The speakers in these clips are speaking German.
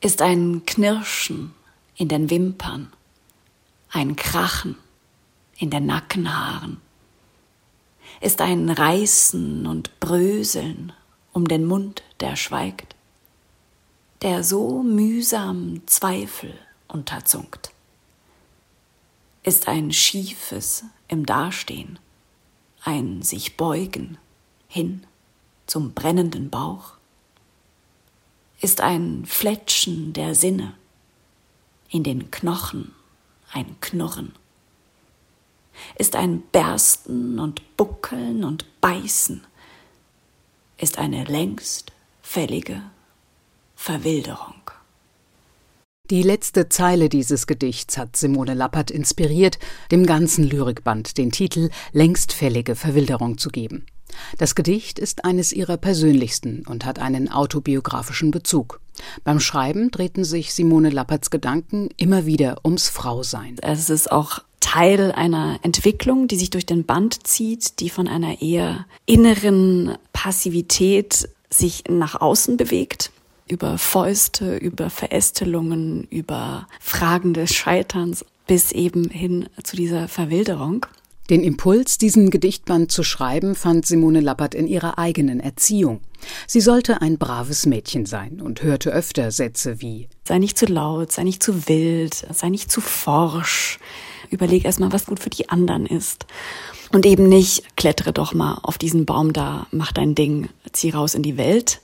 ist ein Knirschen in den Wimpern, ein Krachen in den Nackenhaaren, ist ein Reißen und Bröseln um den Mund, der schweigt, der so mühsam Zweifel unterzunkt, ist ein schiefes im Dastehen, ein sich beugen hin zum brennenden Bauch, ist ein Fletschen der Sinne, in den Knochen ein Knurren, ist ein Bersten und Buckeln und Beißen, ist eine längst fällige Verwilderung. Die letzte Zeile dieses Gedichts hat Simone Lappert inspiriert, dem ganzen Lyrikband den Titel Längstfällige Verwilderung zu geben. Das Gedicht ist eines ihrer persönlichsten und hat einen autobiografischen Bezug. Beim Schreiben drehten sich Simone Lapperts Gedanken immer wieder ums Frausein. Es ist auch Teil einer Entwicklung, die sich durch den Band zieht, die von einer eher inneren Passivität sich nach außen bewegt über Fäuste, über Verästelungen, über Fragen des Scheiterns bis eben hin zu dieser Verwilderung. Den Impuls, diesen Gedichtband zu schreiben, fand Simone Lappert in ihrer eigenen Erziehung. Sie sollte ein braves Mädchen sein und hörte öfter Sätze wie Sei nicht zu laut, sei nicht zu wild, sei nicht zu forsch, überleg erstmal, was gut für die anderen ist. Und eben nicht, klettere doch mal auf diesen Baum da, mach dein Ding, zieh raus in die Welt,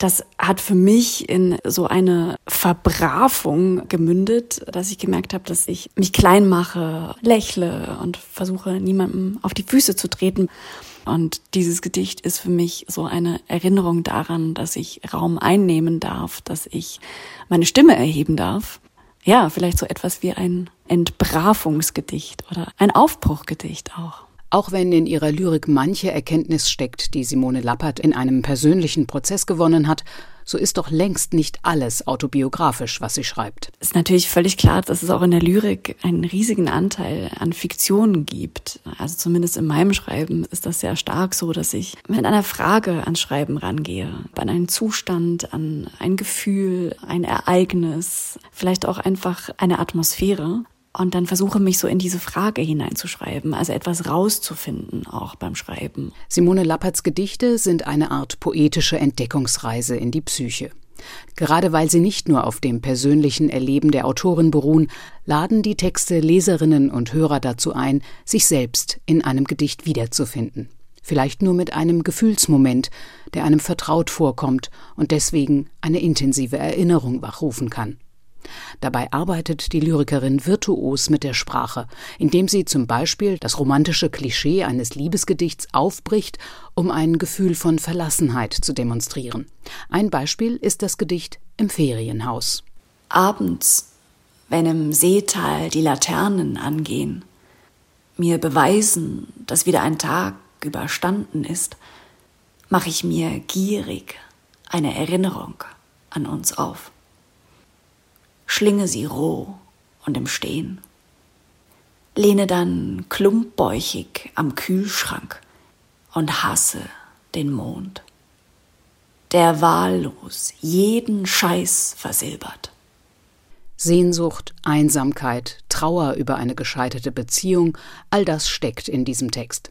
das hat für mich in so eine Verbravung gemündet, dass ich gemerkt habe, dass ich mich klein mache, lächle und versuche, niemandem auf die Füße zu treten. Und dieses Gedicht ist für mich so eine Erinnerung daran, dass ich Raum einnehmen darf, dass ich meine Stimme erheben darf. Ja, vielleicht so etwas wie ein Entbravungsgedicht oder ein Aufbruchgedicht auch. Auch wenn in ihrer Lyrik manche Erkenntnis steckt, die Simone Lappert in einem persönlichen Prozess gewonnen hat, so ist doch längst nicht alles autobiografisch, was sie schreibt. Ist natürlich völlig klar, dass es auch in der Lyrik einen riesigen Anteil an Fiktionen gibt. Also zumindest in meinem Schreiben ist das sehr stark so, dass ich mit einer Frage ans Schreiben rangehe, an einen Zustand, an ein Gefühl, ein Ereignis, vielleicht auch einfach eine Atmosphäre und dann versuche mich so in diese Frage hineinzuschreiben, also etwas rauszufinden auch beim Schreiben. Simone Lapperts Gedichte sind eine Art poetische Entdeckungsreise in die Psyche. Gerade weil sie nicht nur auf dem persönlichen Erleben der Autorin beruhen, laden die Texte Leserinnen und Hörer dazu ein, sich selbst in einem Gedicht wiederzufinden. Vielleicht nur mit einem Gefühlsmoment, der einem vertraut vorkommt und deswegen eine intensive Erinnerung wachrufen kann. Dabei arbeitet die Lyrikerin virtuos mit der Sprache, indem sie zum Beispiel das romantische Klischee eines Liebesgedichts aufbricht, um ein Gefühl von Verlassenheit zu demonstrieren. Ein Beispiel ist das Gedicht Im Ferienhaus. Abends, wenn im Seetal die Laternen angehen, mir beweisen, dass wieder ein Tag überstanden ist, mache ich mir gierig eine Erinnerung an uns auf schlinge sie roh und im Stehen. Lehne dann klumpbäuchig am Kühlschrank und hasse den Mond, der wahllos jeden Scheiß versilbert. Sehnsucht, Einsamkeit, Trauer über eine gescheiterte Beziehung, all das steckt in diesem Text.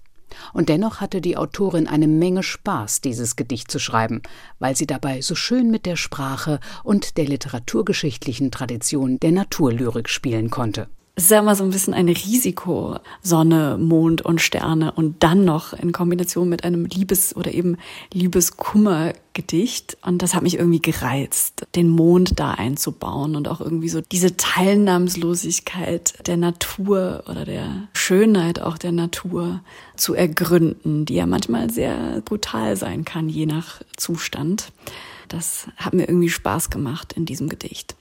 Und dennoch hatte die Autorin eine Menge Spaß, dieses Gedicht zu schreiben, weil sie dabei so schön mit der Sprache und der literaturgeschichtlichen Tradition der Naturlyrik spielen konnte es ist ja immer so ein bisschen ein Risiko, Sonne, Mond und Sterne und dann noch in Kombination mit einem Liebes- oder eben Liebeskummer-Gedicht. Und das hat mich irgendwie gereizt, den Mond da einzubauen und auch irgendwie so diese Teilnahmslosigkeit der Natur oder der Schönheit auch der Natur zu ergründen, die ja manchmal sehr brutal sein kann, je nach Zustand. Das hat mir irgendwie Spaß gemacht in diesem Gedicht.